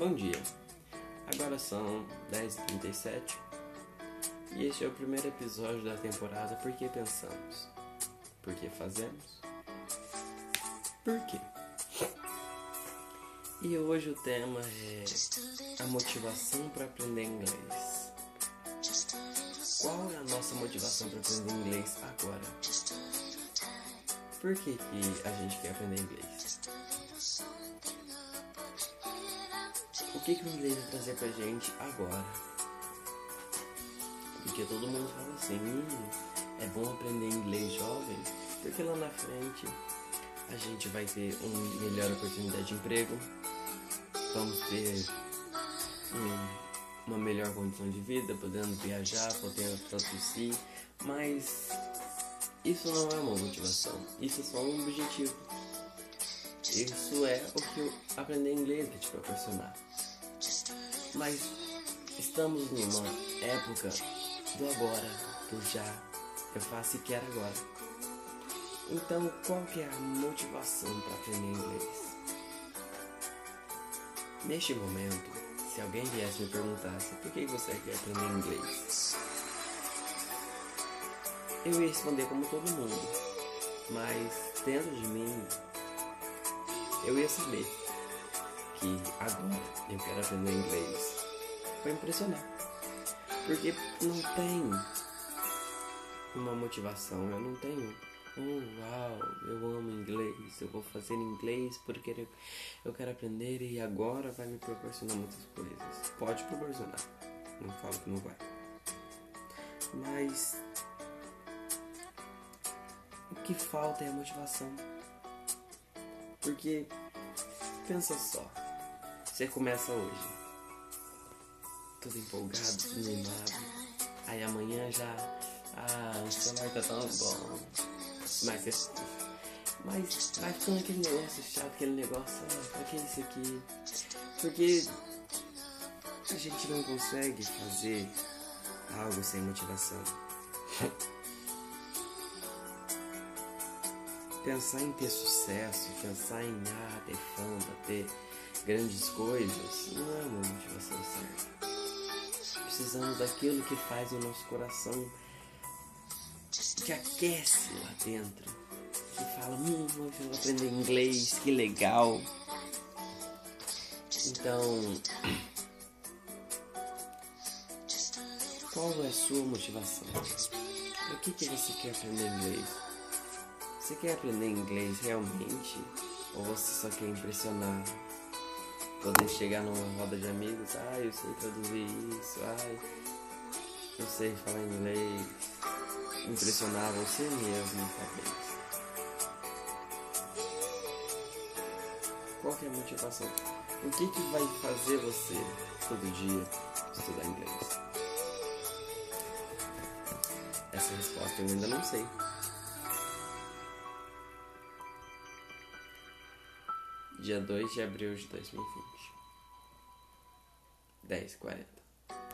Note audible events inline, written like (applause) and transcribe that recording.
Bom dia, agora são 10h37 e este é o primeiro episódio da temporada Por que Pensamos? Por que Fazemos? Por quê? E hoje o tema é a motivação para aprender inglês. Qual é a nossa motivação para aprender inglês agora? Por que, que a gente quer aprender inglês? O que, que o inglês vai trazer pra gente agora? Porque todo mundo fala assim, hum, é bom aprender inglês jovem, porque lá na frente a gente vai ter uma melhor oportunidade de emprego, vamos ter um, uma melhor condição de vida, podendo viajar, podendo traduzir, mas isso não é uma motivação, isso é só um objetivo. Isso é o que aprender inglês vai te proporcionar. Mas estamos numa época do agora, do já, eu faço e quero agora. Então, qual que é a motivação para aprender inglês? Neste momento, se alguém viesse me perguntasse por que você quer aprender inglês, eu ia responder como todo mundo, mas dentro de mim eu ia saber que agora eu quero aprender inglês para impressionar, porque não tem uma motivação, eu não tenho Oh, uau, eu amo inglês, eu vou fazer inglês porque eu quero aprender e agora vai me proporcionar muitas coisas. Pode proporcionar, não falo que não vai. Mas o que falta é a motivação. Porque pensa só, você começa hoje, tudo empolgado, tudo animado, aí amanhã já, ah, o celular tá tão bom, mas, mas vai ficando aquele negócio chato, aquele negócio, ah, pra que isso aqui? Porque a gente não consegue fazer algo sem motivação. Pensar em ter sucesso, pensar em ah, ter fama, ter grandes coisas, não é uma motivação certa. Precisamos daquilo que faz o nosso coração que aquece lá dentro. Que fala, hum, hoje eu vou aprender inglês, que legal. Então, (clears throat) qual é a sua motivação? Por que, que você quer aprender inglês? Você quer aprender inglês realmente? Ou você só quer impressionar? Poder chegar numa roda de amigos, ah, eu sei traduzir isso, ah, eu sei falar inglês impressionar você mesmo, talvez. Qual que é a motivação? O que, que vai fazer você todo dia estudar inglês? Essa resposta eu ainda não sei. Dia 2 de abril de 2020. 10h40.